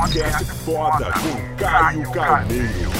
Podcast Foda com Caio Carneiro.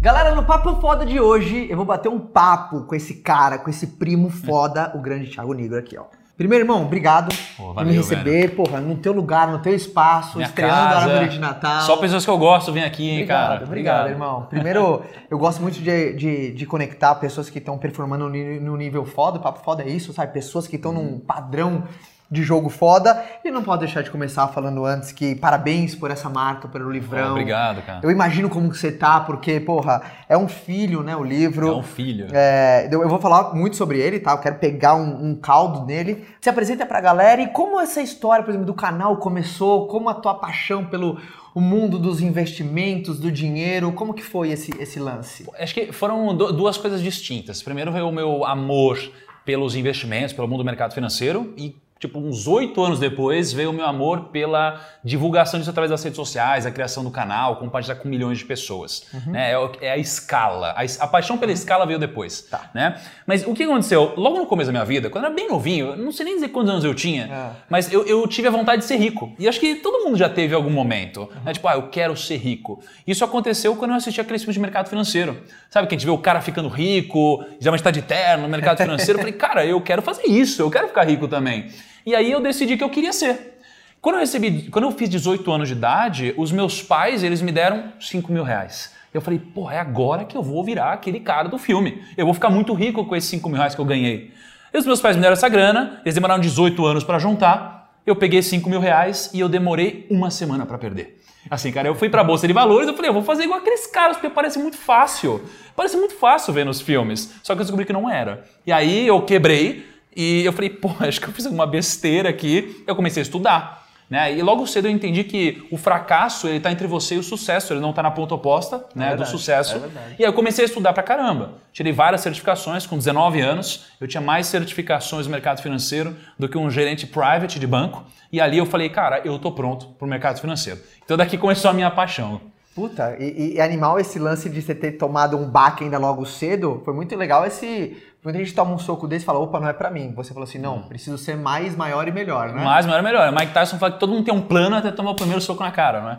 Galera, no Papo Foda de hoje, eu vou bater um papo com esse cara, com esse primo foda, o grande Thiago Negro aqui, ó. Primeiro, irmão, obrigado Pô, por valeu, me receber, porra, no teu lugar, no teu espaço, Minha estreando a casa. árvore de Natal. Só pessoas que eu gosto vêm aqui, hein, Obrigado, cara. obrigado, irmão. Primeiro, eu gosto muito de, de, de conectar pessoas que estão performando no nível foda. O papo foda é isso, sabe? Pessoas que estão num padrão de jogo foda. E não pode deixar de começar falando antes que parabéns por essa marca, pelo livrão. Obrigado, cara. Eu imagino como que você tá, porque, porra, é um filho, né? O livro. É um filho. É, eu vou falar muito sobre ele, tá? Eu quero pegar um, um caldo nele. Se apresenta pra galera e como essa história, por exemplo, do canal começou, como a tua paixão pelo o mundo dos investimentos, do dinheiro, como que foi esse, esse lance? Acho que foram du- duas coisas distintas. Primeiro veio o meu amor pelos investimentos, pelo mundo do mercado financeiro e tipo uns oito anos depois veio o meu amor pela divulgação disso através das redes sociais, a criação do canal, compartilhar com milhões de pessoas. Né? É, é a escala. A, a paixão pela escala veio depois. Tá. Né? Mas o que aconteceu? Logo no começo da minha vida, quando eu era bem novinho, eu não sei nem dizer quantos anos eu tinha, É. mas eu, eu tive a vontade de ser rico. E acho que todo mundo já teve algum momento. Né? Tipo, ah, eu quero ser rico. Isso aconteceu quando eu assisti aquele filme de mercado financeiro. Sabe, que a gente vê o cara ficando rico, geralmente tá de terno no mercado financeiro. Eu falei, cara, eu quero fazer isso, eu quero ficar rico também. E aí eu decidi que eu queria ser. Quando eu recebi, quando eu fiz 18 anos de idade, os meus pais, eles me deram 5 mil reais. Eu falei, pô, é agora que eu vou virar aquele cara do filme. Eu vou ficar muito rico com esses 5 mil reais que eu ganhei. E os meus pais me deram essa grana, eles demoraram 18 anos para juntar. Eu peguei 5 mil reais e eu demorei uma semana para perder. Assim, cara, eu fui pra Bolsa de Valores eu falei, eu vou fazer igual aqueles caras, porque parece muito fácil. Parece muito fácil ver nos filmes. Só que eu descobri que não era. E aí eu quebrei e eu falei, pô, acho que eu fiz alguma besteira aqui. Eu comecei a estudar. Né? E logo cedo eu entendi que o fracasso ele está entre você e o sucesso, ele não está na ponta oposta né, do verdade, sucesso. é. E aí eu comecei a estudar pra caramba. Tirei várias certificações com 19 anos. Eu tinha mais certificações no mercado financeiro do que um gerente private de banco. E ali eu falei, cara, eu tô pronto pro mercado financeiro. Então daqui começou a minha paixão. Puta, e, e animal esse lance de você ter tomado um baque ainda logo cedo, foi muito legal esse... Quando a gente toma um soco desse e fala, opa, não é pra mim. Você falou assim, não, preciso ser mais, maior e melhor, né? Mais, maior, melhor. Mike Tyson fala que todo mundo tem um plano até tomar o primeiro soco na cara, né?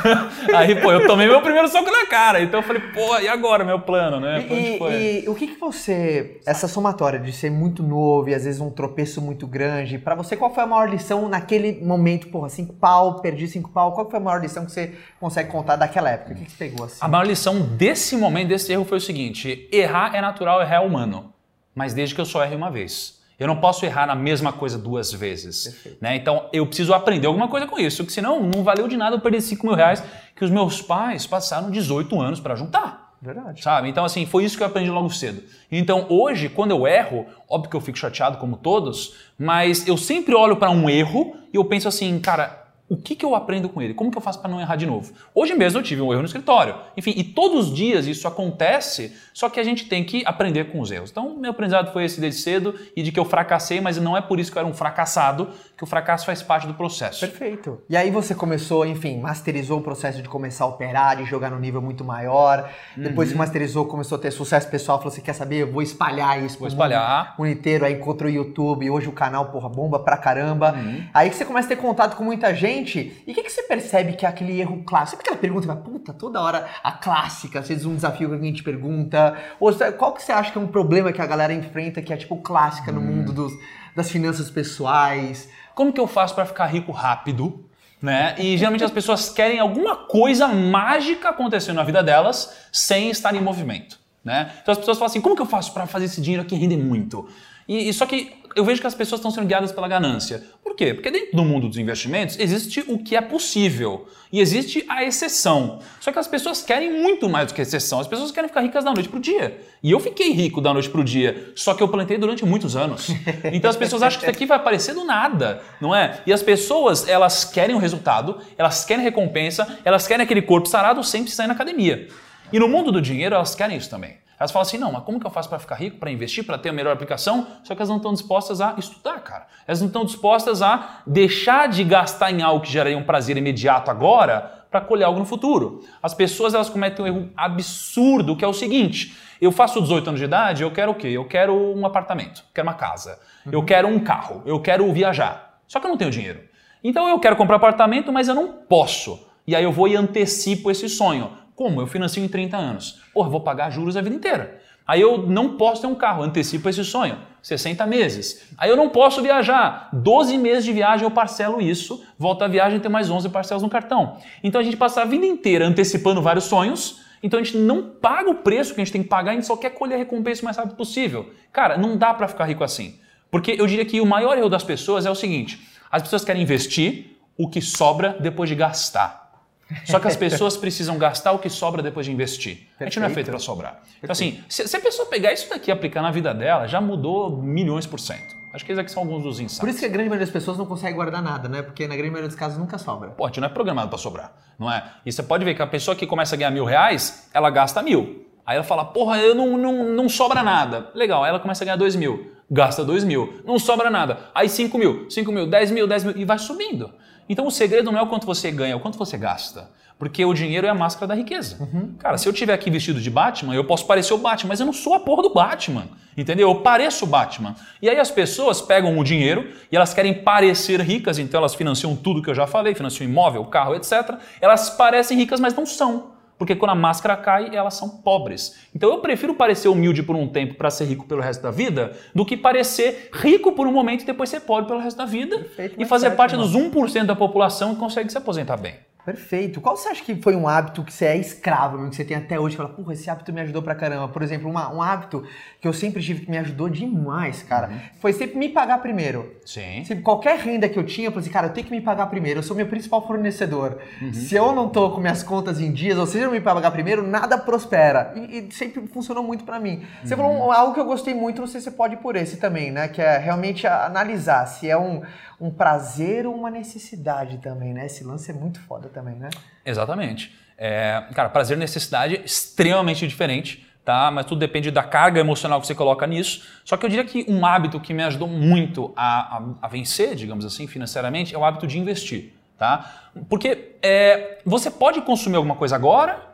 Aí, pô, eu tomei meu primeiro soco na cara. Então eu falei, pô, e agora meu plano, né? E, e- e o que, que você, essa somatória de ser muito novo e às vezes um tropeço muito grande, pra você qual foi a maior lição naquele momento, porra, cinco pau, perdi cinco pau, qual foi a maior lição que você consegue contar daquela época? O que, que você pegou assim? A maior lição desse momento, desse erro, foi o seguinte: errar é natural, errar é humano. Mas desde que eu só erre uma vez. Eu não posso errar na mesma coisa duas vezes. Né? Então eu preciso aprender alguma coisa com isso, porque senão não valeu de nada eu perder 5 mil reais que os meus pais passaram 18 anos para juntar. Verdade. Sabe? Então, assim, foi isso que eu aprendi logo cedo. Então, hoje, quando eu erro, óbvio que eu fico chateado como todos, mas eu sempre olho para um erro e eu penso assim, cara, o que, que eu aprendo com ele? Como que eu faço para não errar de novo? Hoje mesmo eu tive um erro no escritório. Enfim, e todos os dias isso acontece, só que a gente tem que aprender com os erros. Então, meu aprendizado foi esse desde cedo e de que eu fracassei, mas não é por isso que eu era um fracassado, que o fracasso faz parte do processo. Perfeito. E aí você começou, enfim, masterizou o processo de começar a operar, de jogar no nível muito maior. Depois que Uhum. masterizou, começou a ter sucesso pessoal, falou, você quer saber? Eu vou espalhar isso Vou espalhar. mundo, mundo inteiro. Aí encontrou o YouTube, hoje o canal, porra, bomba pra caramba. Uhum. Aí que você começa a ter contato com muita gente. E o que, que você percebe que é aquele erro clássico? Sabe aquela pergunta, puta, toda hora a clássica, às vezes um desafio que alguém te pergunta. Ou qual que você acha que é um problema que a galera enfrenta, que é tipo clássica Hum. no mundo dos, das finanças pessoais? como que eu faço para ficar rico rápido? Né? E geralmente as pessoas querem alguma coisa mágica acontecendo na vida delas sem estar em movimento. Né? Então as pessoas falam assim: como que eu faço para fazer esse dinheiro aqui render muito? E, e só que eu vejo que as pessoas estão sendo guiadas pela ganância. Por quê? Porque dentro do mundo dos investimentos existe o que é possível e existe a exceção. Só que as pessoas querem muito mais do que a exceção. As pessoas querem ficar ricas da noite pro dia. E eu fiquei rico da noite pro dia, só que eu plantei durante muitos anos. Então as pessoas acham que isso aqui vai aparecer do nada, não é? E as pessoas, elas querem o resultado, elas querem recompensa, elas querem aquele corpo sarado sem precisar ir na academia. E no mundo do dinheiro, elas querem isso também. Elas falam assim, não, mas como que eu faço para ficar rico, para investir, para ter a melhor aplicação? Só que elas não estão dispostas a estudar, cara. Elas não estão dispostas a deixar de gastar em algo que geraria um prazer imediato agora para colher algo no futuro. As pessoas elas cometem um erro absurdo, que é o seguinte: eu faço 18 anos de idade, eu quero o quê? Eu quero um apartamento, eu quero uma casa, eu quero um carro, eu quero viajar. Só que eu não tenho dinheiro. Então eu quero comprar apartamento, mas eu não posso. E aí eu vou e antecipo esse sonho. Como? Eu financio em 30 anos. Porra, vou pagar juros a vida inteira. Aí eu não posso ter um carro, antecipo esse sonho. 60 meses. Aí eu não posso viajar. 12 meses de viagem eu parcelo isso, volto a viagem tenho mais 11 parcelas no cartão. Então a gente passa a vida inteira antecipando vários sonhos, então a gente não paga o preço que a gente tem que pagar, a gente só quer colher a recompensa o mais rápido possível. Cara, não dá para ficar rico assim. Porque eu diria que o maior erro das pessoas é o seguinte: as pessoas querem investir o que sobra depois de gastar. Só que as pessoas precisam gastar o que sobra depois de investir. A gente não é feito para sobrar. Então, assim, se, se, a pessoa pegar isso daqui e aplicar na vida dela, já mudou milhões por cento. Acho que esses aqui são alguns dos insights. Por isso que a grande maioria das pessoas não consegue guardar nada, né? Porque na grande maioria dos casos nunca sobra. Pô, a gente não é programado para sobrar, não é? E você pode ver que a pessoa que começa a ganhar mil reais, ela gasta mil. Aí ela fala, porra, eu não, não, não sobra nada. Legal, aí ela começa a ganhar dois mil. Gasta dois mil. Não sobra nada. Aí cinco mil, cinco mil, dez mil, dez mil. E vai subindo. Então o segredo não é o quanto você ganha, é o quanto você gasta. Porque o dinheiro é a máscara da riqueza. Uhum. Cara, se eu tiver aqui vestido de Batman, eu posso parecer o Batman, mas eu não sou a porra do Batman. Entendeu? Eu pareço o Batman. E aí as pessoas pegam o dinheiro e elas querem parecer ricas, então elas financiam tudo que eu já falei, financiam imóvel, carro, etc. Elas parecem ricas, mas não são. Porque quando a máscara cai, elas são pobres. Então eu prefiro parecer humilde por um tempo para ser rico pelo resto da vida, do que parecer rico por um momento e depois ser pobre pelo resto da vida Perfeito, e fazer certo, parte dos 1% da população que consegue se aposentar bem. Perfeito. Qual você acha que foi um hábito que você é escravo, que você tem até hoje? Fala, porra, esse hábito me ajudou pra caramba. Por exemplo, uma, um hábito que eu sempre tive que me ajudou demais, cara, uhum. foi sempre me pagar primeiro. Sim. Se qualquer renda que eu tinha, eu falei assim, cara, eu tenho que me pagar primeiro. Eu sou meu principal fornecedor. Uhum. Se eu não tô com minhas contas em dias, ou seja, não me pagar primeiro, nada prospera. E, e sempre funcionou muito para mim. Você uhum. falou algo que eu gostei muito, não sei se você pode ir por esse também, né? Que é realmente analisar se é um um prazer ou uma necessidade também, né? Esse lance é muito foda também, né? Exatamente. É, cara, prazer e necessidade é extremamente diferente, tá? Mas tudo depende da carga emocional que você coloca nisso. Só que eu diria que um hábito que me ajudou muito a, a, a vencer, digamos assim, financeiramente, é o hábito de investir, tá? Porque é, você pode consumir alguma coisa agora,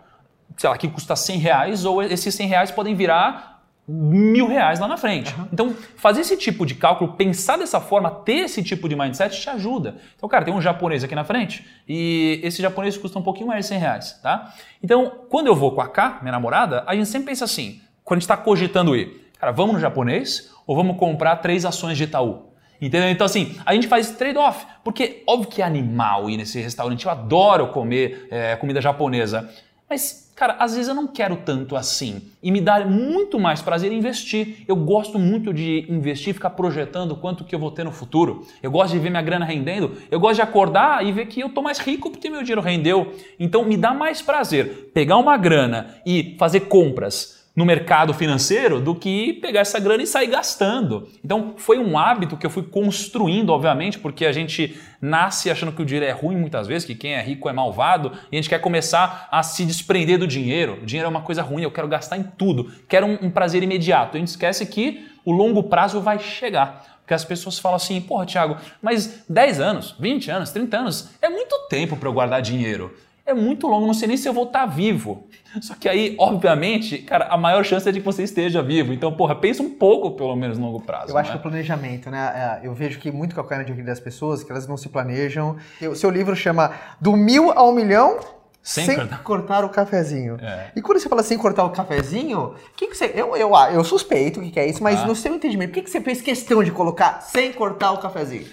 sei lá, que custa 100 reais, ou esses 100 reais podem virar mil reais lá na frente. Uhum. Então, fazer esse tipo de cálculo, pensar dessa forma, ter esse tipo de mindset te ajuda. Então, cara, tem um japonês aqui na frente e esse japonês custa um pouquinho mais de 100 reais, tá? Então, quando eu vou com a K, minha namorada, a gente sempre pensa assim, quando a gente está cogitando ir, cara, vamos no japonês ou vamos comprar três ações de Itaú? Entendeu? Então, assim, a gente faz trade-off. Porque, óbvio que é animal ir nesse restaurante. Eu adoro comer é, comida japonesa. Mas, cara, às vezes eu não quero tanto assim. E me dá muito mais prazer investir. Eu gosto muito de investir, ficar projetando quanto que eu vou ter no futuro. Eu gosto de ver minha grana rendendo. Eu gosto de acordar e ver que eu tô mais rico porque meu dinheiro rendeu. Então me dá mais prazer pegar uma grana e fazer compras no mercado financeiro do que pegar essa grana e sair gastando. Então foi um hábito que eu fui construindo, obviamente, porque a gente nasce achando que o dinheiro é ruim muitas vezes, que quem é rico é malvado, e a gente quer começar a se desprender do dinheiro. O dinheiro é uma coisa ruim, eu quero gastar em tudo, quero um, um prazer imediato. A gente esquece que o longo prazo vai chegar. Porque as pessoas falam assim, porra, Thiago, mas 10 anos, 20 anos, 30 anos é muito tempo para eu guardar dinheiro é muito longo, não sei nem se eu vou estar vivo. Só que aí, obviamente, cara, a maior chance é de que você esteja vivo. Então, porra, pensa um pouco, pelo menos, no longo prazo. Eu acho é? que o planejamento, né? É, eu vejo que muito calcanhar de das pessoas, que elas não se planejam. O seu livro chama Do Mil ao Milhão sem, sem cortar. cortar. o cafezinho. É. E quando você fala sem cortar o cafezinho, que, que você. Eu, eu, eu suspeito o que, é isso, mas ah. no seu entendimento, por que, que você fez questão de colocar sem cortar o cafezinho?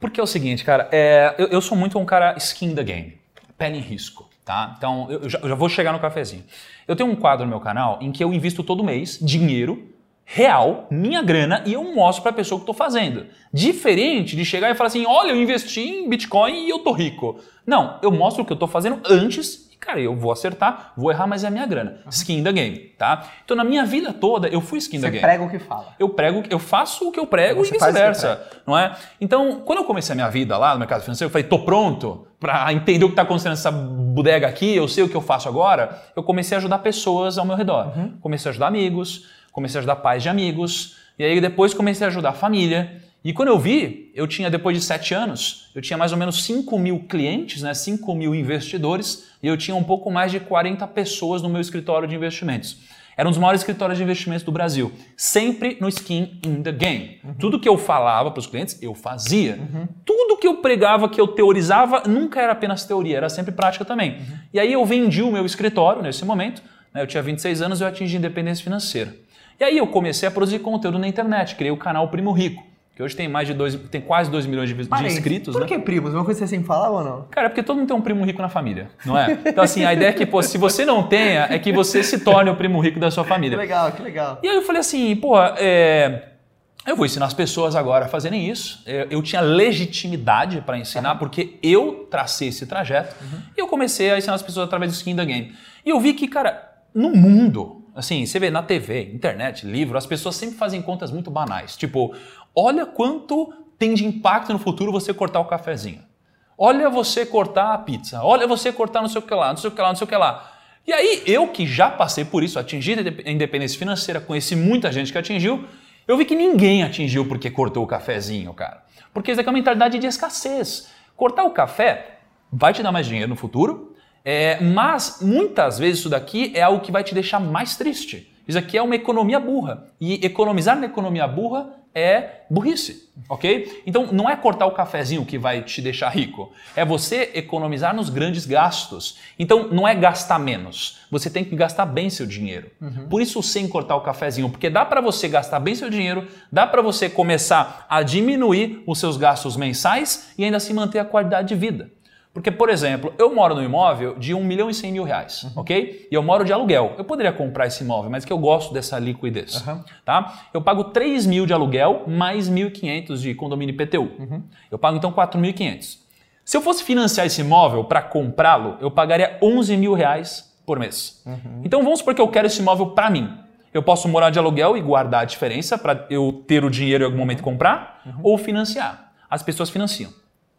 Porque é o seguinte, cara, é, eu, eu sou muito um cara skin the game pé em risco. Tá? Então, eu já, eu já vou chegar no cafezinho. Eu tenho um quadro no meu canal em que eu invisto todo mês dinheiro real, minha grana, e eu mostro para a pessoa o que estou fazendo. Diferente de chegar e falar assim: olha, eu investi em Bitcoin e eu tô rico. Não, eu mostro o que eu estou fazendo antes cara, eu vou acertar, vou errar, mas é a minha grana. Uhum. Skin the game, tá? Então, na minha vida toda, eu fui skin Você the game. Você prega o que fala. Eu prego, eu faço o que eu prego Você e vice-versa, não é? Então, quando eu comecei a minha vida lá no mercado financeiro, eu falei, tô pronto para entender o que está acontecendo nessa bodega aqui, eu sei o que eu faço agora. Eu comecei a ajudar pessoas ao meu redor. Uhum. Comecei a ajudar amigos, comecei a ajudar pais de amigos, e aí depois comecei a ajudar a família. E quando eu vi, eu tinha, depois de sete anos, eu tinha mais ou menos 5 mil clientes, né, 5 mil investidores, e eu tinha um pouco mais de 40 pessoas no meu escritório de investimentos. Era um dos maiores escritórios de investimentos do Brasil. Sempre no skin in the game. Tudo que eu falava para os clientes, eu fazia. Tudo que eu pregava, que eu teorizava, nunca era apenas teoria, era sempre prática também. E aí eu vendi o meu escritório nesse momento. né, Eu tinha 26 anos e eu atingi independência financeira. E aí eu comecei a produzir conteúdo na internet, criei o canal Primo Rico, que hoje tem mais de dois, tem quase 2 milhões de, de inscritos, Por né? que primos? Uma coisa que você sempre falava ou não? Cara, é porque todo mundo tem um primo rico na família, não é? Então, assim, a ideia é que, pô, se você não tenha, é que você se torne o primo rico da sua Que família. legal, que legal. E aí eu falei assim, pô, é, eu vou ensinar as pessoas agora a fazerem isso. É, Eu tinha legitimidade para ensinar, porque eu tracei esse trajeto. E eu comecei a ensinar as pessoas através do skin da game. E eu vi que, cara, no mundo, assim, você vê na TV, internet, livro, as pessoas sempre fazem contas muito banais. Tipo, olha quanto tem de impacto no futuro você cortar o cafezinho. Olha você cortar a pizza. Olha você cortar não sei o que lá, não sei o que lá, não sei o que lá. E aí, eu que já passei por isso, atingi a independência financeira, conheci muita gente que atingiu, eu vi que ninguém atingiu porque cortou o cafezinho, cara. Porque isso aqui é uma mentalidade de escassez. Cortar o café vai te dar mais dinheiro no futuro, é, mas muitas vezes isso daqui é algo que vai te deixar mais triste. Isso aqui é uma economia burra. E economizar na economia burra é burrice, ok? Então não é cortar o cafezinho que vai te deixar rico, é você economizar nos grandes gastos. Então não é gastar menos, você tem que gastar bem seu dinheiro. Por isso sem cortar o cafezinho, porque dá para você gastar bem seu dinheiro, dá para você começar a diminuir os seus gastos mensais e ainda assim manter a qualidade de vida. Porque, por exemplo, eu moro no imóvel de 1 milhão e 100 mil reais, ok? E eu moro de aluguel. Eu poderia comprar esse imóvel, mas que eu gosto dessa liquidez, tá? Eu pago 3 mil de aluguel mais 1.500 de condomínio IPTU. Eu pago então 4.500. Se eu fosse financiar esse imóvel para comprá-lo, eu pagaria 11 mil reais por mês. Então vamos supor que eu quero esse imóvel para mim. Eu posso morar de aluguel e guardar a diferença para eu ter o dinheiro em algum momento comprar, ou financiar. As pessoas financiam.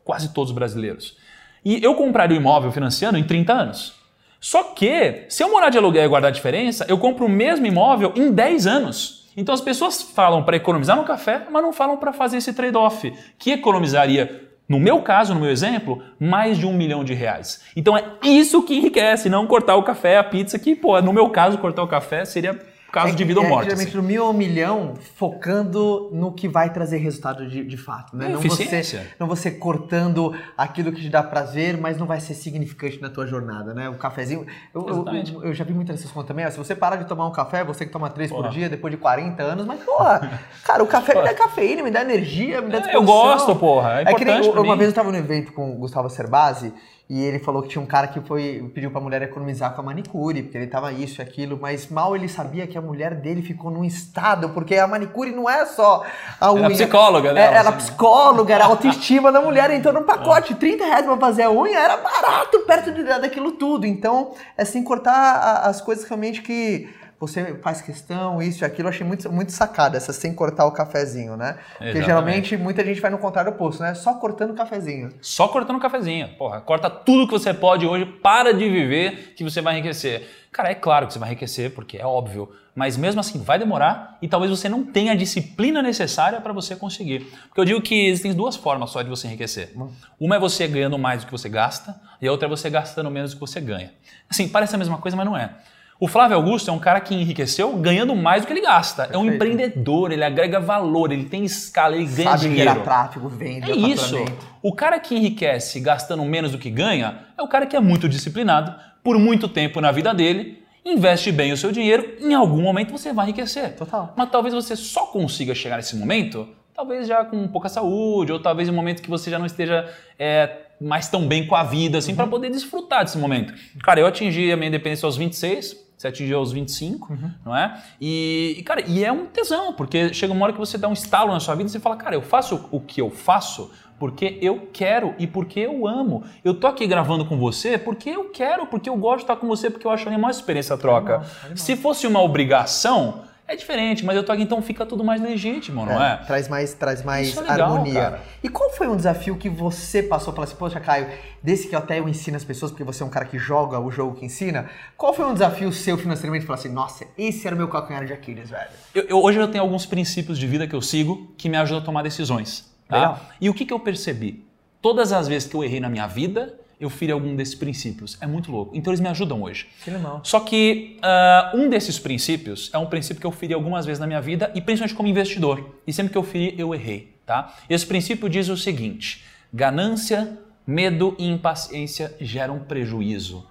Quase todos os brasileiros. E eu compraria o imóvel financiando em 30 anos. Só que, se eu morar de aluguel e guardar a diferença, eu compro o mesmo imóvel em 10 anos. Então as pessoas falam para economizar no café, mas não falam para fazer esse trade-off, que economizaria, no meu caso, no meu exemplo, mais de um milhão de reais. Então é isso que enriquece, não cortar o café, a pizza, que, pô, no meu caso, cortar o café seria caso de vida ou É, morte. Geralmente assim. no mil ou milhão, focando no que vai trazer resultado de, de fato, né? É, não, você, não você cortando aquilo que te dá prazer, mas não vai ser significante na tua jornada, né? O cafezinho. Eu, eu, Exatamente. eu- eu já vi muitas dessas contas também. ó, se você parar de tomar um café, você que toma três por Porra. dia depois de 40 anos, mas porra, cara, o café me dá cafeína, me dá energia, me dá É, disposição. eu gosto, porra, é que nem uma mim. vez eu tava no evento com o Gustavo Cerbasi e ele falou que tinha um cara que foi pediu pra mulher economizar com a manicure, porque ele tava isso e aquilo, mas mal ele sabia que a mulher dele ficou num estado, porque a manicure não é só a unha. psicóloga, né? É, era psicóloga, era a autoestima da mulher, então no pacote, 30 reais pra fazer a unha era barato perto de- daquilo tudo. Então, é assim, cortar a- as coisas realmente que você faz questão, isso e aquilo, eu achei muito, muito sacada, essa sem cortar o cafezinho, né? Porque Exatamente. geralmente muita gente vai no contrário oposto, né? Só cortando o cafezinho. Só cortando o cafezinho. Porra, corta tudo que você pode hoje, para de viver que você vai enriquecer. Cara, é claro que você vai enriquecer, porque é óbvio, mas mesmo assim vai demorar e talvez você não tenha a disciplina necessária para você conseguir. Porque eu digo que existem duas formas só de você enriquecer. Uma é você ganhando mais do que você gasta e a outra é você gastando menos do que você ganha. Assim, parece a mesma coisa, mas não é. O Flávio Augusto é um cara que enriqueceu ganhando mais do que ele gasta. É um Perfeito. empreendedor, ele agrega valor, ele tem escala, ele ganha Sabe dinheiro. gerar tráfego, venda, É isso. O cara que enriquece gastando menos do que ganha é o cara que é muito disciplinado, por muito tempo na vida dele, investe bem o seu dinheiro, em algum momento você vai enriquecer. Total. Mas talvez você só consiga chegar nesse momento, talvez já com pouca saúde, ou talvez em um momento que você já não esteja é, mais tão bem com a vida, assim, para poder desfrutar desse momento. Cara, eu atingi a minha independência aos 26, você atingiu aos 25, não é? E, e, cara, e é um tesão, porque chega uma hora que você dá um estalo na sua vida e você fala, cara, eu faço o que eu faço porque eu quero e porque eu amo. Eu tô aqui gravando com você porque eu quero, porque eu gosto de estar com você, porque eu acho animal essa experiência a troca. Se fosse uma obrigação, é diferente, mas eu tô aqui, então fica tudo mais legítimo, não é? Traz mais, traz mais é legal, harmonia. cara. E qual foi um desafio que você passou? Falou assim, poxa, Caio, desse que até eu ensino as pessoas, porque você é um cara que joga o jogo que ensina. Qual foi um desafio seu financeiramente? Falar assim, nossa, esse era o meu calcanhar de Aquiles, velho. Eu- eu- hoje eu tenho alguns princípios de vida que eu sigo que me ajudam a tomar decisões. Tá? Legal. E o que, que eu percebi? Todas as vezes que eu errei na minha vida, eu feri algum desses princípios. É muito louco. Então eles me ajudam hoje. Que legal. Só que ah, um desses princípios é um princípio que eu feri algumas vezes na minha vida e principalmente como investidor. E sempre que eu feri, eu errei, tá? Esse princípio diz o seguinte: ganância, medo e impaciência geram prejuízo.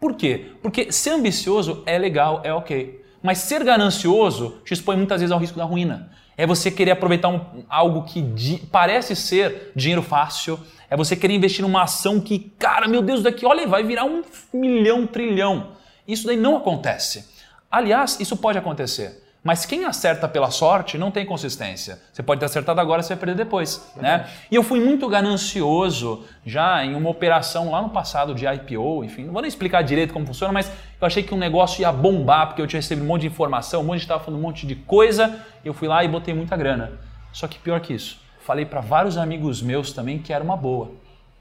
Por quê? Porque ser ambicioso é legal, é ok. Mas ser ganancioso te expõe muitas vezes ao risco da ruína. É você querer aproveitar um- algo que di- parece ser dinheiro fácil. É você querer investir numa ação que, cara, meu Deus, daqui, olha, vai virar um milhão, um trilhão. Isso daí não acontece. Aliás, isso pode acontecer. Mas quem acerta pela sorte não tem consistência. Você pode ter acertado agora, você vai perder depois. Né? E eu fui muito ganancioso já em uma operação lá no passado de IPO, enfim, não vou nem explicar direito como funciona, mas eu achei que um negócio ia bombar, porque eu tinha recebido um monte de informação, um monte de estava falando um monte de coisa, eu fui lá e botei muita grana. Só que pior que isso, falei para vários amigos meus também que era uma boa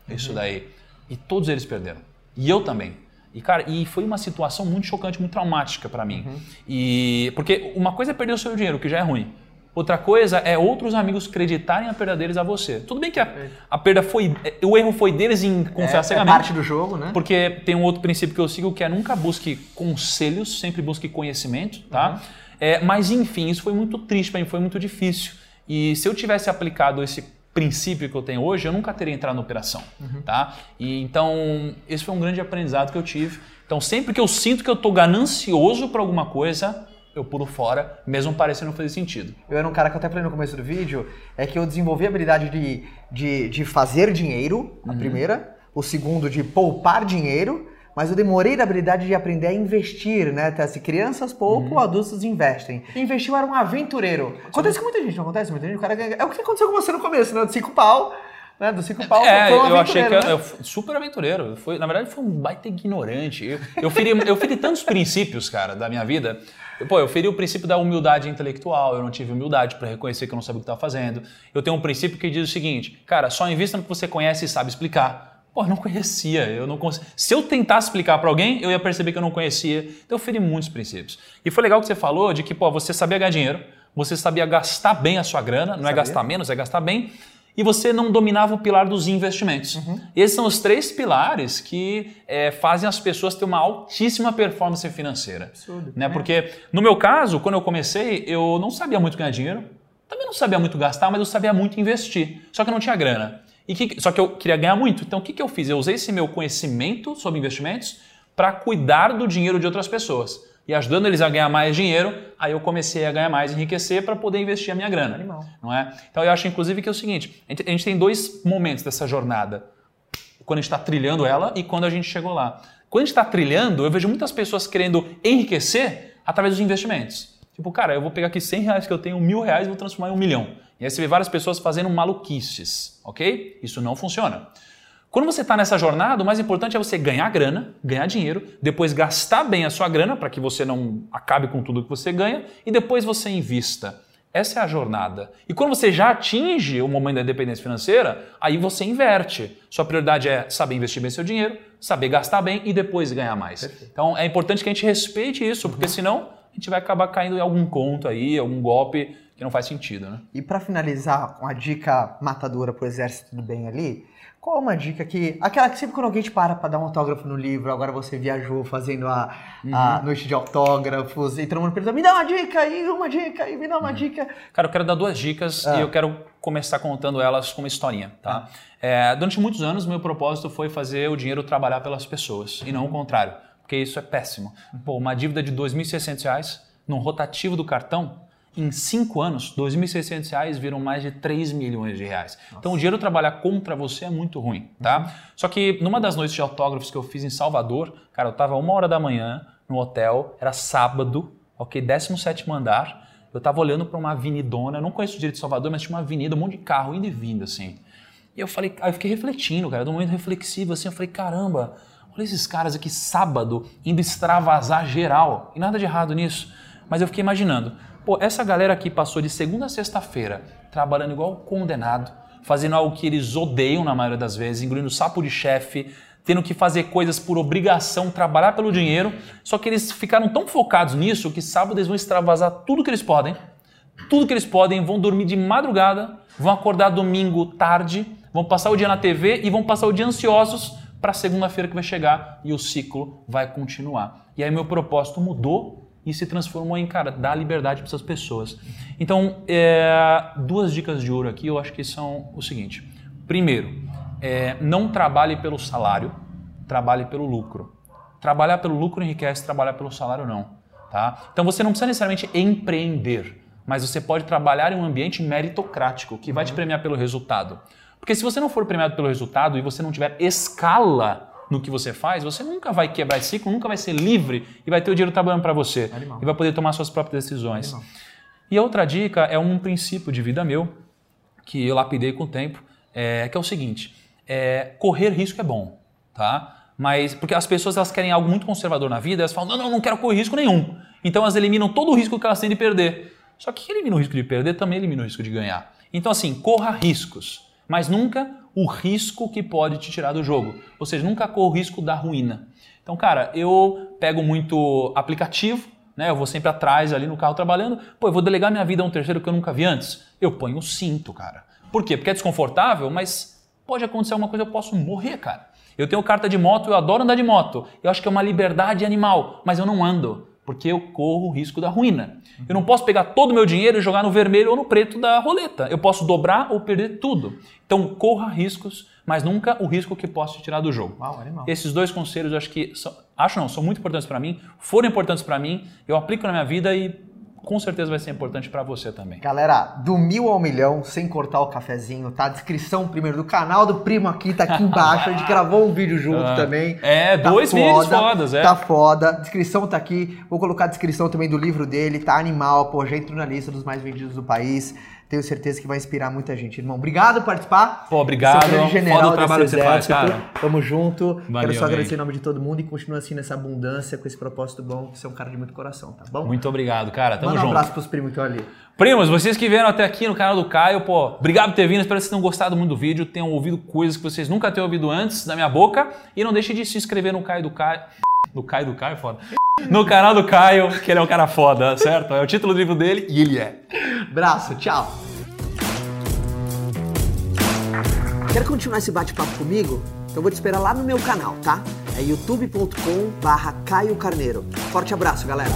isso daí. E todos eles perderam. E eu também. E, cara, e foi uma situação muito chocante, muito traumática para mim. E porque uma coisa é perder o seu dinheiro, que já é ruim. Outra coisa é outros amigos acreditarem a perda deles a você. Tudo bem que a, a perda foi. O erro foi deles em confiar É, é cegamente. parte do jogo, né? Porque tem um outro princípio que eu sigo que é nunca busque conselhos, sempre busque conhecimento, tá? É, mas enfim, isso foi muito triste para mim, foi muito difícil. E se eu tivesse aplicado esse princípio que eu tenho hoje, eu nunca teria entrado na operação, tá? E então esse foi um grande aprendizado que eu tive. Então sempre que eu sinto que eu tô ganancioso por alguma coisa, eu pulo fora, mesmo parecendo não fazer sentido. Eu era um cara que eu até falei no começo do vídeo, é que eu desenvolvi a habilidade de, de, de fazer dinheiro, a primeira, o segundo de poupar dinheiro, mas eu demorei da habilidade de aprender a investir, né? Até se crianças poupam, adultos investem. Investir eu era um aventureiro. Acontece com muita gente, não acontece? Muita gente, o cara ganha- É o que aconteceu com você no começo, né? Do cinco pau, né? Do cinco pau É, foi um eu achei que eu, né? eu fui super aventureiro. Foi, na verdade, foi um baita ignorante. Eu, eu, feri, eu feri tantos princípios, cara, da minha vida. Eu, Pô, eu feri o princípio da humildade intelectual. Eu não tive humildade para reconhecer que eu não sabia o que estava fazendo. Eu tenho um princípio que diz o seguinte: cara, só invista no que você conhece e sabe explicar. Pô, eu não conhecia, eu não cons... Se eu tentasse explicar para alguém, eu ia perceber que eu não conhecia. Então eu feri muitos princípios. E foi legal que você falou de que, pô, você sabia ganhar dinheiro, você sabia gastar bem a sua grana, não é Sabia. gastar menos, é gastar bem e você não dominava o pilar dos investimentos. Esses são os três pilares que eh, fazem as pessoas ter uma altíssima performance financeira. Absurdo. Né? Porque, no meu caso, quando eu comecei, eu não sabia muito ganhar dinheiro, também não sabia muito gastar, mas eu sabia muito investir. Só que eu não tinha grana. E que- só que eu queria ganhar muito. Então, o que, que eu fiz? Eu usei esse meu conhecimento sobre investimentos para cuidar do dinheiro de outras pessoas. E ajudando eles a ganhar mais dinheiro, aí eu comecei a ganhar mais, enriquecer para poder investir a minha grana. Animal. Não é? Então eu acho, inclusive, que é o seguinte: a gente, a gente tem dois momentos dessa jornada. Quando a gente está trilhando ela e quando a gente chegou lá. Quando a gente está trilhando, eu vejo muitas pessoas querendo enriquecer através dos investimentos. Tipo, cara, eu vou pegar aqui 100 reais que eu tenho, mil reais e vou transformar em um milhão. E aí você vê várias pessoas fazendo maluquices, ok? Isso não funciona. Quando você está nessa jornada, o mais importante é você ganhar grana, ganhar dinheiro, depois gastar bem a sua grana para que você não acabe com tudo que você ganha e depois você invista. Essa é a jornada. E quando você já atinge o momento da independência financeira, aí você inverte. Sua prioridade é saber investir bem seu dinheiro, saber gastar bem e depois ganhar mais. Então é importante que a gente respeite isso, porque senão a gente vai acabar caindo em algum conto aí, algum golpe que não faz sentido, né? E pra finalizar com a dica matadora pro exército do bem ali, qual uma dica que. Aquela que sempre quando alguém te para pra dar um autógrafo no livro, agora você viajou fazendo a, a Uhum. noite de autógrafos, e todo mundo pergunta, me dá uma dica aí, uma dica aí, me dá uma Uhum. dica. Cara, eu quero dar duas dicas Ah. e eu quero começar contando elas com uma historinha, tá? É, durante muitos anos, meu propósito foi fazer o dinheiro trabalhar pelas pessoas e não o contrário, porque isso é péssimo. Pô, uma dívida de 2.600 reais num rotativo do cartão, em cinco anos, 2.600 reais viram mais de 3 milhões de reais. Então, o dinheiro trabalhar contra você é muito ruim, tá? Só que numa das noites de autógrafos que eu fiz em Salvador, cara, eu tava uma hora da manhã no hotel, era sábado, ok, 17º andar, eu tava olhando para uma avenidona, não conheço direito de Salvador, mas tinha uma avenida, um monte de carro indo e vindo, assim. E eu falei, aí eu fiquei refletindo, cara, de um momento reflexivo, assim, eu falei, caramba, olha esses caras aqui sábado indo extravasar geral. E nada de errado nisso. Mas eu fiquei imaginando, pô, essa galera aqui passou de segunda a sexta-feira trabalhando igual condenado, fazendo algo que eles odeiam na maioria das vezes, engolindo sapo de chefe, tendo que fazer coisas por obrigação, trabalhar pelo dinheiro, só que eles ficaram tão focados nisso que sábado eles vão extravasar tudo que eles podem, tudo que eles podem, vão dormir de madrugada, vão acordar domingo tarde, vão passar o dia na TV e vão passar o dia ansiosos para segunda-feira que vai chegar e o ciclo vai continuar. E aí meu propósito mudou e se transformou em, cara, dar liberdade para essas pessoas. Então, é, duas dicas de ouro aqui eu acho que são o seguinte. Primeiro, é, não trabalhe pelo salário, trabalhe pelo lucro. Trabalhar pelo lucro enriquece, trabalhar pelo salário não. Tá? Então você não precisa necessariamente empreender, mas você pode trabalhar em um ambiente meritocrático que vai te premiar pelo resultado. Porque se você não for premiado pelo resultado e você não tiver escala no que você faz, você nunca vai quebrar esse ciclo, nunca vai ser livre e vai ter o dinheiro trabalhando para você Animal. e vai poder tomar suas próprias decisões. Animal. E a outra dica é um princípio de vida meu que eu lapidei com o tempo, é, que é o seguinte: é, correr risco é bom, tá? Mas porque as pessoas elas querem algo muito conservador na vida, elas falam não, não, não quero correr risco nenhum. Então elas eliminam todo o risco que elas têm de perder. Só que quem elimina o risco de perder também elimina o risco de ganhar. Então assim, corra riscos, mas nunca o risco que pode te tirar do jogo. Ou seja, nunca corra o risco da ruína. Então, cara, eu pego muito aplicativo, né? Eu vou sempre atrás ali no carro trabalhando. Pô, eu vou delegar minha vida a um terceiro que eu nunca vi antes. Eu ponho o cinto, cara. Por quê? Porque é desconfortável, mas pode acontecer alguma coisa, eu posso morrer, cara. Eu tenho carta de moto, eu adoro andar de moto. Eu acho que é uma liberdade animal, mas eu não ando, porque eu corro o risco da ruína. Eu não posso pegar todo o meu dinheiro e jogar no vermelho ou no preto da roleta. Eu posso dobrar ou perder tudo. Então, corra riscos, mas nunca o risco que possa te tirar do jogo. Uau, animal. Esses dois conselhos eu acho que são, acho não, são muito importantes para mim, foram importantes para mim, eu aplico na minha vida e com certeza vai ser importante para você também. Galera, do mil ao milhão, sem cortar o cafezinho, tá? Descrição primeiro do canal do primo aqui, tá aqui embaixo. A gente gravou um vídeo junto Ah, também. é, Tá dois vídeos fodas, é. Tá foda. Descrição tá aqui. Vou colocar a descrição também do livro dele. Tá animal, pô. Já entrou na lista dos mais vendidos do país. Tenho certeza que vai inspirar muita gente. Irmão, obrigado por participar. Pô, obrigado. Você é um grande general Foda o trabalho que você faz, cara. Tamo junto. Valeu, Quero só agradecer em nome de todo mundo e continua assim nessa abundância, com esse propósito bom. Você é um cara de muito coração, tá bom? Muito obrigado, cara. Tamo Manda um junto. abraço pros primos que estão ali. Primos, vocês que vieram até aqui no canal do Caio, pô, obrigado por ter vindo. Espero que vocês tenham gostado muito do vídeo, tenham ouvido coisas que vocês nunca tenham ouvido antes da minha boca. E não deixe de se inscrever no Caio do Caio. No Caio do Caio, foda. No canal do Caio, que ele é um cara foda, certo? É o título do livro dele e ele é. Abraço, tchau. Quer continuar esse bate-papo comigo? Então vou te esperar lá no meu canal, tá? É youtube.com barra Caio Carneiro. Forte abraço, galera.